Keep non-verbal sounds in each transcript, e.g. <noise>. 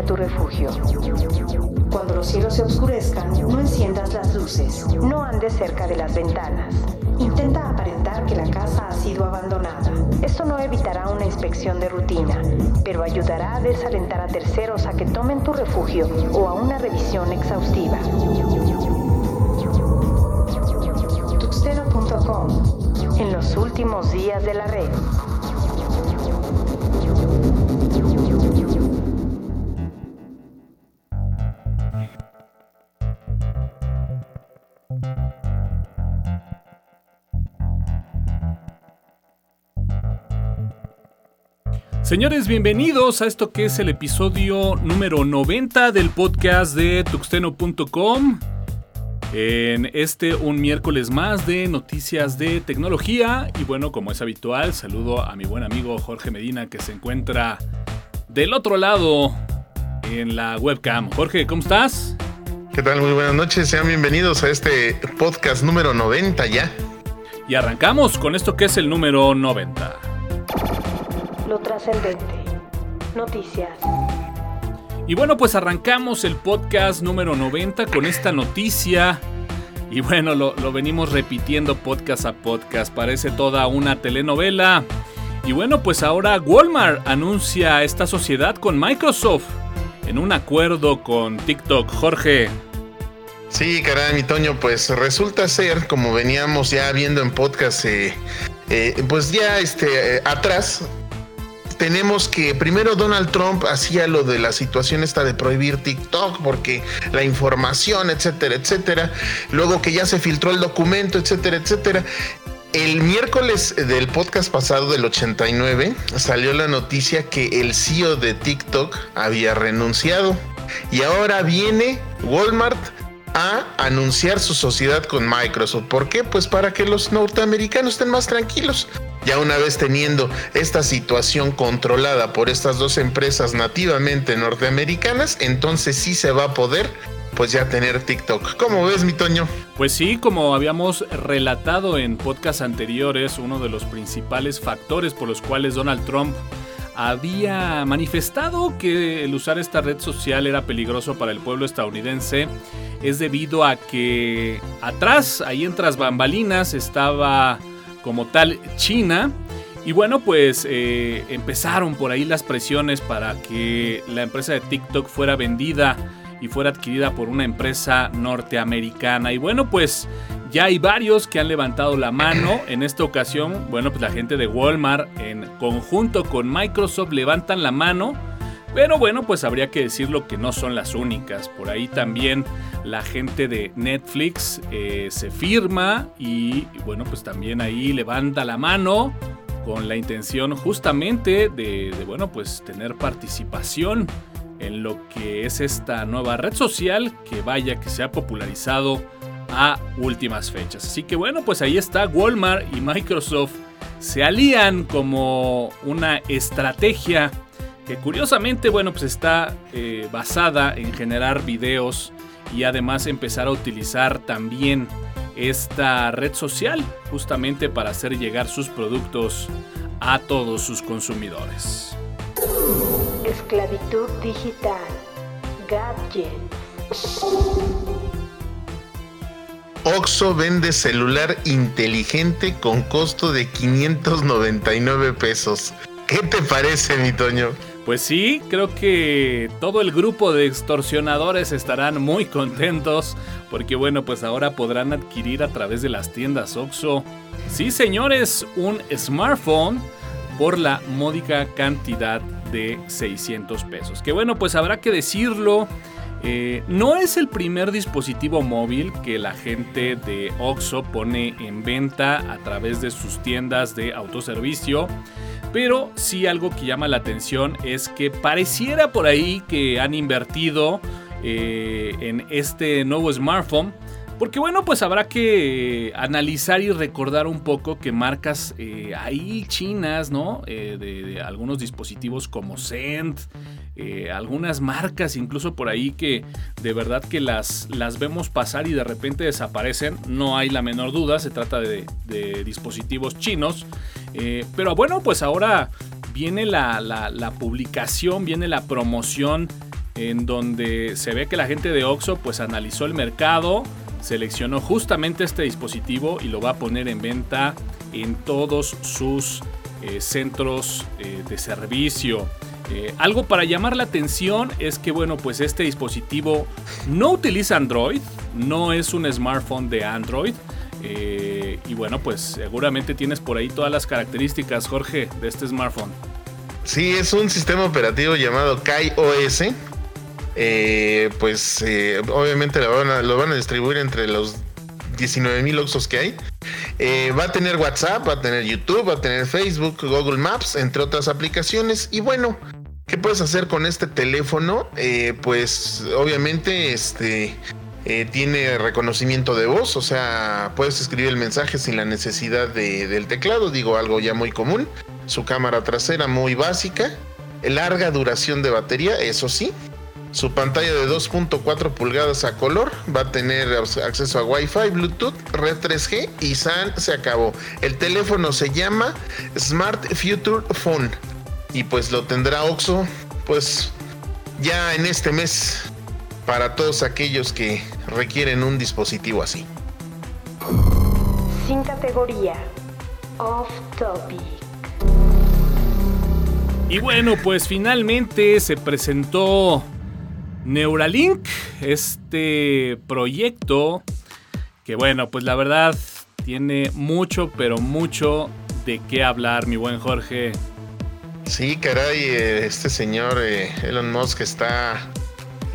a tu refugio. Cuando los cielos se oscurezcan, no enciendas las luces. No andes cerca de las ventanas. Intenta aparentar que la casa ha sido abandonada. Esto no evitará una inspección de rutina, pero ayudará a desalentar a terceros a que tomen tu refugio o a una revisión exhaustiva. Tuxteno.com En los últimos días de la red. Señores, bienvenidos a esto que es el episodio número 90 del podcast de tuxteno.com. En este un miércoles más de noticias de tecnología y bueno, como es habitual, saludo a mi buen amigo Jorge Medina que se encuentra del otro lado en la webcam. Jorge, ¿cómo estás? ¿Qué tal? Muy buenas noches, sean bienvenidos a este podcast número 90 ya. Y arrancamos con esto que es el número 90 lo trascendente. Noticias. Y bueno, pues arrancamos el podcast número 90 con esta noticia. Y bueno, lo, lo, venimos repitiendo podcast a podcast, parece toda una telenovela. Y bueno, pues ahora Walmart anuncia esta sociedad con Microsoft en un acuerdo con TikTok. Jorge. Sí, caray, mi Toño, pues resulta ser, como veníamos ya viendo en podcast, eh, eh, pues ya este, eh, atrás, tenemos que primero Donald Trump hacía lo de la situación esta de prohibir TikTok porque la información, etcétera, etcétera. Luego que ya se filtró el documento, etcétera, etcétera. El miércoles del podcast pasado del 89 salió la noticia que el CEO de TikTok había renunciado y ahora viene Walmart a anunciar su sociedad con Microsoft. ¿Por qué? Pues para que los norteamericanos estén más tranquilos. Ya una vez teniendo esta situación controlada por estas dos empresas nativamente norteamericanas, entonces sí se va a poder pues ya tener TikTok. ¿Cómo ves, mi Toño? Pues sí, como habíamos relatado en podcasts anteriores, uno de los principales factores por los cuales Donald Trump había manifestado que el usar esta red social era peligroso para el pueblo estadounidense es debido a que atrás, ahí en tras bambalinas, estaba como tal China. Y bueno, pues eh, empezaron por ahí las presiones para que la empresa de TikTok fuera vendida y fuera adquirida por una empresa norteamericana. Y bueno, pues ya hay varios que han levantado la mano. <clears throat> En esta ocasión, bueno, pues la gente de Walmart en conjunto con Microsoft levantan la mano. Pero bueno, pues habría que decirlo que no son las únicas. Por ahí también la gente de Netflix eh, se firma y, bueno, pues también ahí levanta la mano con la intención justamente de, bueno, pues tener participación en lo que es esta nueva red social que vaya que se ha popularizado a últimas fechas. Así que bueno, pues ahí está Walmart y Microsoft se alían como una estrategia que curiosamente, bueno, pues está eh, basada en generar videos y además empezar a utilizar también esta red social justamente para hacer llegar sus productos a todos sus consumidores. Esclavitud digital. Gadget. Oxo vende celular inteligente con costo de 599 pesos. ¿Qué te parece, mi Toño? Pues sí, creo que todo el grupo de extorsionadores estarán muy contentos porque bueno, pues ahora podrán adquirir a través de las tiendas Oxxo, sí señores, un smartphone por la módica cantidad de 600 pesos. Que bueno, pues habrá que decirlo, eh, no es el primer dispositivo móvil que la gente de Oxxo pone en venta a través de sus tiendas de autoservicio. Pero sí algo que llama la atención es que pareciera por ahí que han invertido eh, en este nuevo smartphone. Porque bueno, pues habrá que analizar y recordar un poco que marcas eh, ahí chinas, ¿no? Eh, de, algunos dispositivos como Zend, algunas marcas incluso por ahí que de verdad que las, las vemos pasar y de repente desaparecen. No hay la menor duda, se trata de, dispositivos chinos. pero bueno, pues ahora viene la, publicación, viene la promoción en donde se ve que la gente de Oxxo pues analizó el mercado, seleccionó justamente este dispositivo y lo va a poner en venta en todos sus eh, centros eh, de servicio. Eh, algo para llamar la atención es que bueno pues este dispositivo no utiliza Android, no es un smartphone de Android. y bueno, pues seguramente tienes por ahí todas las características, Jorge, de este smartphone. Sí, es un sistema operativo llamado KaiOS. Eh, pues eh, obviamente lo van, a, lo van, a, distribuir entre los 19 mil Oxos que hay. Eh, va a tener WhatsApp, va a tener YouTube, va a tener Facebook, Google Maps, entre otras aplicaciones. Y bueno, ¿qué puedes hacer con este teléfono? pues obviamente este tiene reconocimiento de voz, o sea, puedes escribir el mensaje sin la necesidad del teclado, digo algo ya muy común su cámara trasera muy básica, larga duración de batería, eso sí. Su pantalla de 2.4 pulgadas a color va a tener acceso a Wi-Fi, Bluetooth, Red 3G y SAN se acabó. El teléfono se llama Smart Future Phone y pues lo tendrá Oxo pues ya en este mes para todos aquellos que requieren un dispositivo así. Sin categoría. Off topic. Y bueno, pues finalmente se presentó Neuralink, este proyecto que bueno, pues la verdad tiene mucho, pero mucho de qué hablar, mi buen Jorge. Sí, caray, eh, este señor eh, Elon Musk está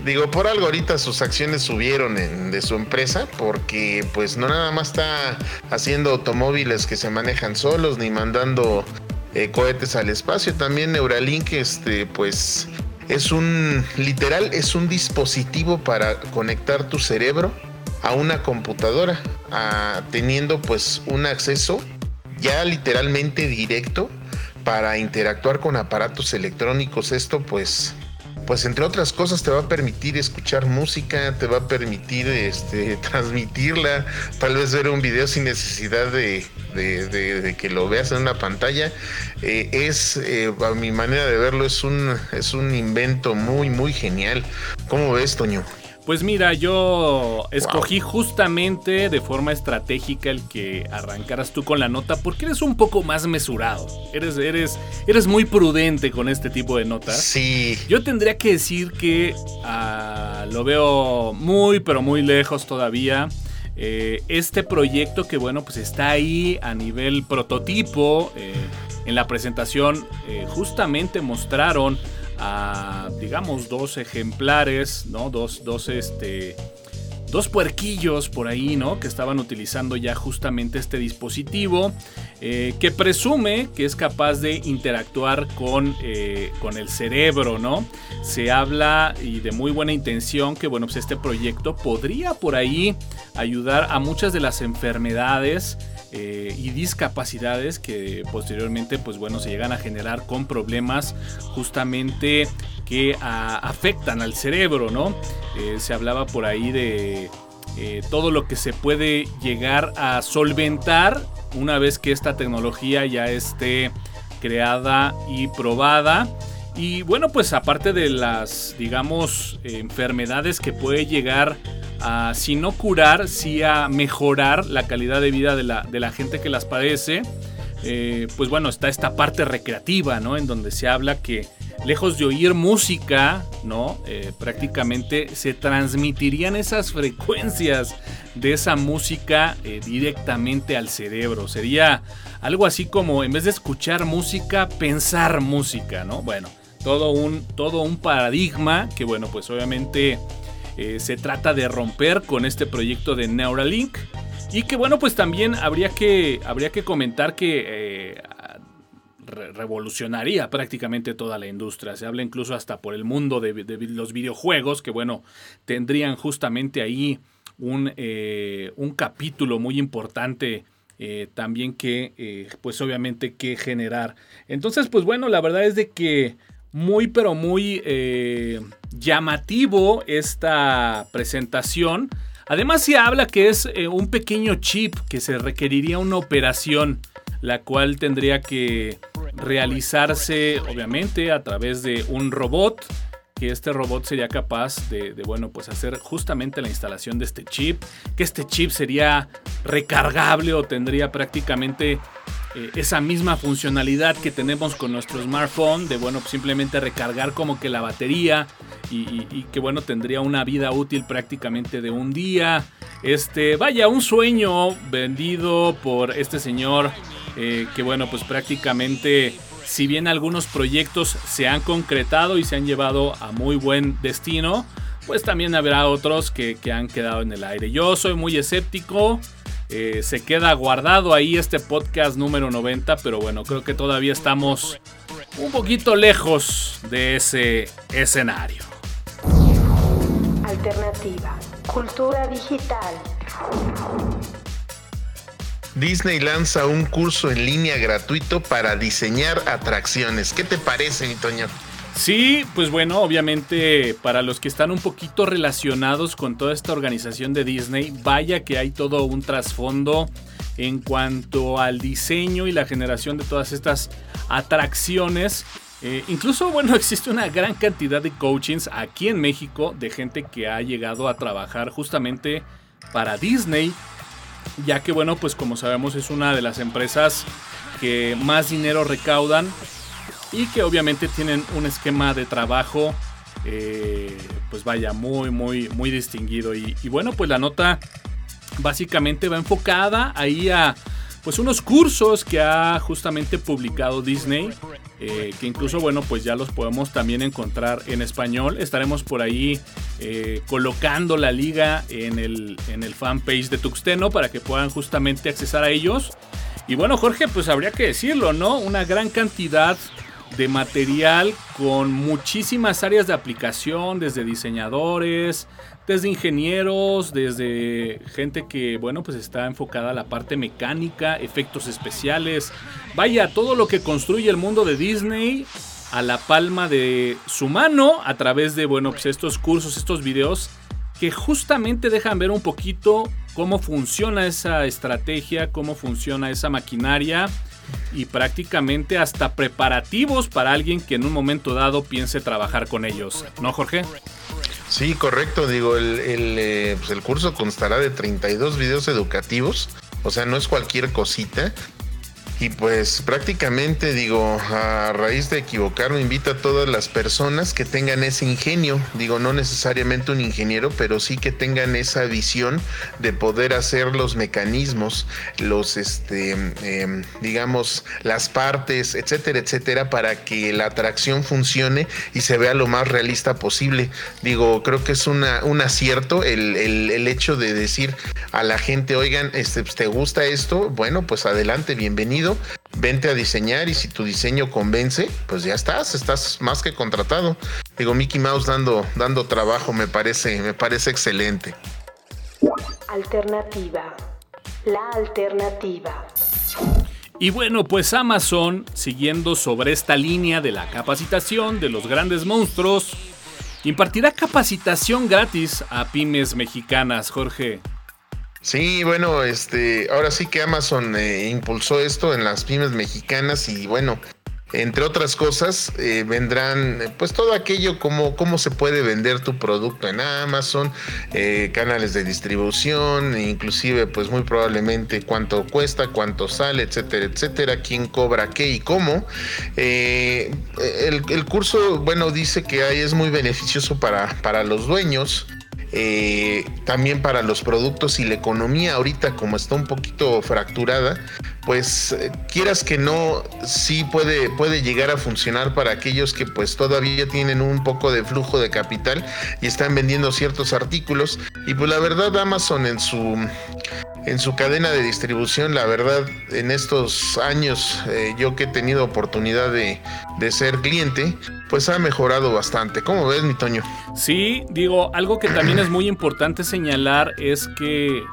Digo, por algo ahorita sus acciones subieron de su empresa porque pues no nada más está haciendo automóviles que se manejan solos ni mandando eh, cohetes al espacio. También Neuralink, este, pues es un, literal, es un dispositivo para conectar tu cerebro a una computadora, teniendo pues un acceso ya literalmente directo para interactuar con aparatos electrónicos. Esto pues pues entre otras cosas te va a permitir escuchar música, te va a permitir este, <laughs> transmitirla, tal vez ver un video sin necesidad de, que lo veas en una pantalla. Eh, es, eh, a mi manera de verlo, es un, es un invento muy, muy genial. ¿Cómo ves, Toño? Pues mira, yo escogí justamente de forma estratégica el que arrancaras tú con la nota porque eres un poco más mesurado. Eres, eres, eres muy prudente con este tipo de notas. Sí. Yo tendría que decir que ah, lo veo muy, pero muy lejos todavía. Eh, este proyecto que bueno, pues está ahí a nivel prototipo. Eh, en la presentación eh, justamente mostraron a, digamos, dos ejemplares, ¿no? Dos, dos, este, dos puerquillos por ahí, ¿no? Que estaban utilizando ya justamente este dispositivo, eh, que presume que es capaz de interactuar con, eh, con el cerebro, ¿no? Se habla y de muy buena intención que, bueno, pues este proyecto podría por ahí ayudar a muchas de las enfermedades eh, y discapacidades que posteriormente pues bueno se llegan a generar con problemas justamente que afectan al cerebro, ¿no? Eh, se hablaba por ahí de eh, todo lo que se puede llegar a solventar una vez que esta tecnología ya esté creada y probada. Y bueno, pues aparte de las, digamos, enfermedades que puede llegar a, si no curar, sí a mejorar la calidad de vida de la, gente que las padece. Eh, pues bueno, está esta parte recreativa, ¿no? En donde se habla que lejos de oír música, ¿no? Eh, prácticamente se transmitirían esas frecuencias de esa música eh, directamente al cerebro. Sería algo así como, en vez de escuchar música, pensar música, ¿no? Bueno, todo un, todo un paradigma que, bueno, pues obviamente eh, se trata de romper con este proyecto de Neuralink. Y que bueno, pues también habría que, habría que comentar que eh, revolucionaría prácticamente toda la industria. Se habla incluso hasta por el mundo de, los videojuegos, que bueno, tendrían justamente ahí un, eh, un capítulo muy importante. también que pues obviamente que generar entonces pues bueno la verdad es de que muy pero muy eh, llamativo esta presentación. Además se habla que es eh, un pequeño chip que se requeriría una operación, la cual tendría que realizarse obviamente a través de un robot que este robot sería capaz de, bueno, pues hacer justamente la instalación de este chip, que este chip sería recargable o tendría prácticamente eh, esa misma funcionalidad que tenemos con nuestro smartphone, de bueno, simplemente recargar como que la batería y, que bueno, tendría una vida útil prácticamente de un día. Este, vaya, un sueño vendido por este señor eh, que bueno, pues prácticamente si bien algunos proyectos se han concretado y se han llevado a muy buen destino, pues también habrá otros que, han quedado en el aire. Yo soy muy escéptico, eh, se queda guardado ahí este podcast número 90, pero bueno, creo que todavía estamos un poquito lejos de ese escenario. Alternativa, cultura digital. Disney lanza un curso en línea gratuito para diseñar atracciones. ¿Qué te parece, mi Toño? Sí, pues bueno, obviamente para los que están un poquito relacionados con toda esta organización de Disney, vaya que hay todo un trasfondo en cuanto al diseño y la generación de todas estas atracciones. Eh, incluso, bueno, <laughs> existe una gran cantidad de coachings aquí en México de gente que ha llegado a trabajar justamente para Disney ya que bueno, pues como sabemos es una de las empresas que más dinero recaudan y que obviamente tienen un esquema de trabajo eh, pues vaya muy muy muy distinguido y, bueno pues la nota básicamente va enfocada ahí a pues unos cursos que ha justamente publicado Disney, eh, que incluso, bueno, pues ya los podemos también encontrar en español. Estaremos por ahí eh, colocando la liga en el, en el fanpage de Tuxteno para que puedan justamente accesar a ellos. Y bueno, Jorge, pues habría que decirlo, ¿no? Una gran cantidad material con muchísimas áreas de aplicación, desde diseñadores, desde ingenieros, desde gente que, bueno, pues está enfocada a la parte mecánica, efectos especiales, vaya, todo lo que construye el mundo de Disney a la palma de su mano a través de, bueno, pues estos cursos, estos videos que justamente dejan ver un poquito cómo funciona esa estrategia, cómo funciona esa maquinaria y prácticamente hasta preparativos para alguien que en un momento dado piense trabajar con ellos. ¿No, Jorge? Sí, correcto. Digo, el, el, eh, pues el curso constará de 32 videos educativos. O sea, no es cualquier cosita. Y pues prácticamente digo, a raíz de equivocarme, invito a todas las personas que tengan ese ingenio, digo, no necesariamente un ingeniero, pero sí que tengan esa visión de poder hacer los mecanismos, los, este, em, digamos, las partes, etcétera, etcétera, para que la atracción funcione y se vea lo más realista posible. Digo, creo que es una, un acierto el, el, hecho de decir a la gente, oigan, este, pues, ¿te gusta esto? Bueno, pues adelante, bienvenido vente a diseñar y si tu diseño convence, pues ya estás, estás más que contratado. Digo, Mickey Mouse dando, dando trabajo me parece, me parece excelente. Alternativa. La alternativa. Y bueno, pues Amazon, siguiendo sobre esta línea de la capacitación de los grandes monstruos, impartirá capacitación gratis a pymes mexicanas, Jorge. Sí, bueno, este, ahora sí que Amazon eh, impulsó esto en las pymes mexicanas y bueno, entre otras cosas, eh, vendrán pues todo aquello como cómo se puede vender tu producto en Amazon, eh, canales de distribución, inclusive pues muy probablemente cuánto cuesta, cuánto sale, etcétera, etcétera, quién cobra qué y cómo. el, el, curso, bueno, dice que ahí es muy beneficioso para, para los dueños. Eh, también para los productos y la economía ahorita como está un poquito fracturada, pues eh, quieras que no, sí puede, puede llegar a funcionar para aquellos que pues todavía tienen un poco de flujo de capital y están vendiendo ciertos artículos. Y pues la verdad Amazon en su en su cadena de distribución, la verdad, en estos años, eh, yo que he tenido oportunidad de, de, ser cliente, pues ha mejorado bastante. ¿Cómo ves, mi Toño? Sí, digo, algo que también es muy importante señalar es que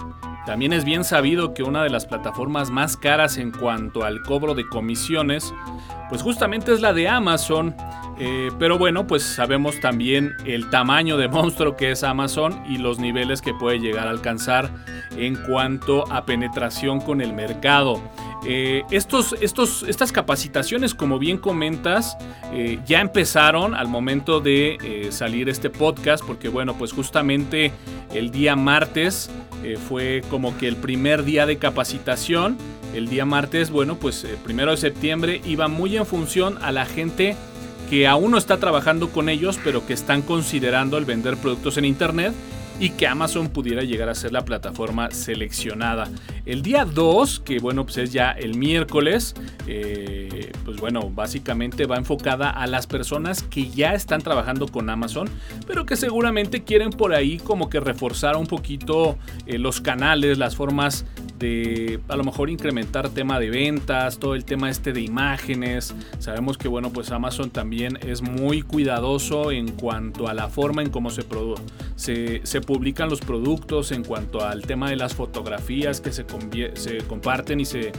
también es bien sabido que una de las plataformas más caras en cuanto al cobro de comisiones, pues justamente es la de Amazon. Eh, pero bueno, pues sabemos también el tamaño de monstruo que es Amazon y los niveles que puede llegar a alcanzar en cuanto a penetración con el mercado. Eh, estos, estos, estas capacitaciones, como bien comentas, eh, ya empezaron al momento de salir este podcast, porque bueno, pues justamente el día martes fue como que el primer día de capacitación. El día martes, bueno, pues el primero de septiembre iba muy en función a la gente que aún no está trabajando con ellos, pero que están considerando el vender productos en Internet y que Amazon pudiera llegar a ser la plataforma seleccionada. El día 2, que bueno, pues es ya el miércoles, eh, pues bueno, básicamente va enfocada a las personas que ya están trabajando con Amazon, pero que seguramente quieren por ahí como que reforzar un poquito eh, los canales, las formas de a lo mejor incrementar tema de ventas, todo el tema este de imágenes. Sabemos que bueno, pues Amazon también es muy cuidadoso en cuanto a la forma en cómo se, se, se publican los productos, en cuanto al tema de las fotografías que se, se comparten y se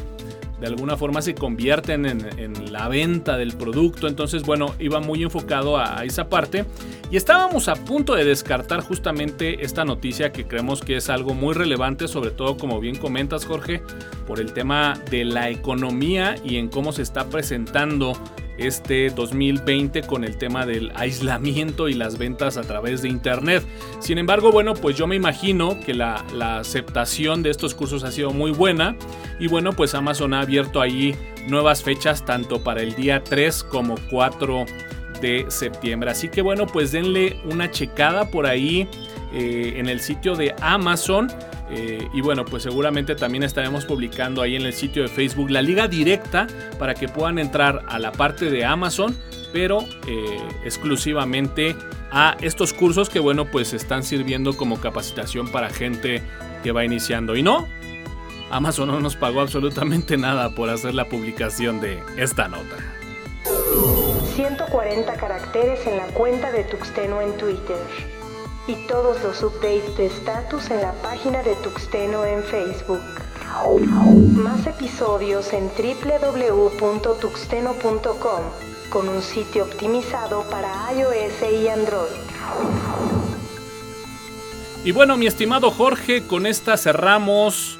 de alguna forma se convierten en, la venta del producto. Entonces, bueno, iba muy enfocado a, esa parte. Y estábamos a punto de descartar justamente esta noticia que creemos que es algo muy relevante, sobre todo como bien comentas Jorge, por el tema de la economía y en cómo se está presentando este 2020 con el tema del aislamiento y las ventas a través de internet. Sin embargo, bueno, pues yo me imagino que la, aceptación de estos cursos ha sido muy buena y bueno, pues Amazon ha abierto ahí nuevas fechas tanto para el día 3 como 4 de septiembre. Así que bueno, pues denle una checada por ahí eh, en el sitio de Amazon. Eh, y bueno, pues seguramente también estaremos publicando ahí en el sitio de Facebook la liga directa para que puedan entrar a la parte de Amazon, pero eh, exclusivamente a estos cursos que bueno, pues están sirviendo como capacitación para gente que va iniciando. Y no, Amazon no nos pagó absolutamente nada por hacer la publicación de esta nota. 140 caracteres en la cuenta de Tuxteno en Twitter y todos los updates de status en la página de Tuxteno en Facebook. Más episodios en www.tuxteno.com con un sitio optimizado para iOS y Android. Y bueno, mi estimado Jorge, con esta cerramos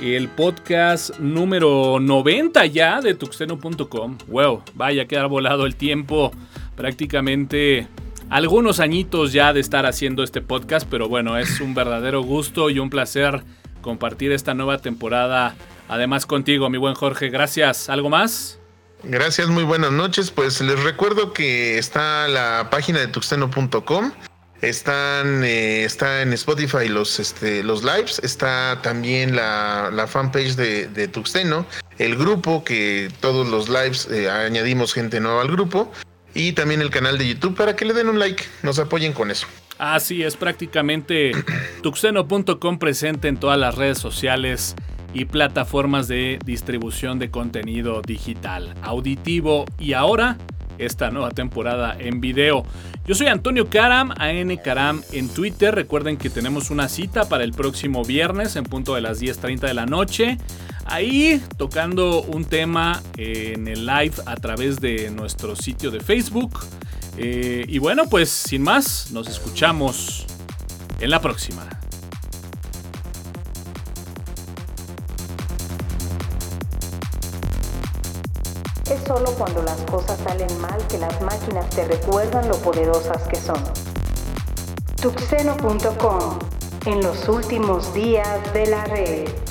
el podcast número 90 ya de tuxteno.com. Wow, vaya que ha volado el tiempo prácticamente algunos añitos ya de estar haciendo este podcast, pero bueno, es un verdadero gusto y un placer compartir esta nueva temporada. Además contigo, mi buen Jorge, gracias. ¿Algo más? Gracias, muy buenas noches. Pues les recuerdo que está la página de tuxteno.com. Están, eh, está en Spotify los, este, los lives, está también la, fanpage de, Tuxteno, el grupo que todos los lives eh, añadimos gente nueva al grupo y también el canal de YouTube para que le den un like, nos apoyen con eso. Así es, prácticamente <clears throat> tuxeno.com presente en todas las redes sociales y plataformas de distribución de contenido digital, auditivo y ahora esta nueva temporada en video. Yo soy Antonio Karam, AN Karam en Twitter. Recuerden que tenemos una cita para el próximo viernes en punto de las 10.30 de la noche. Ahí tocando un tema en el live a través de nuestro sitio de Facebook. Eh, y bueno, pues sin más, nos escuchamos en la próxima. Es solo cuando las cosas salen mal que las máquinas te recuerdan lo poderosas que son. Tuxeno.com En los últimos días de la red.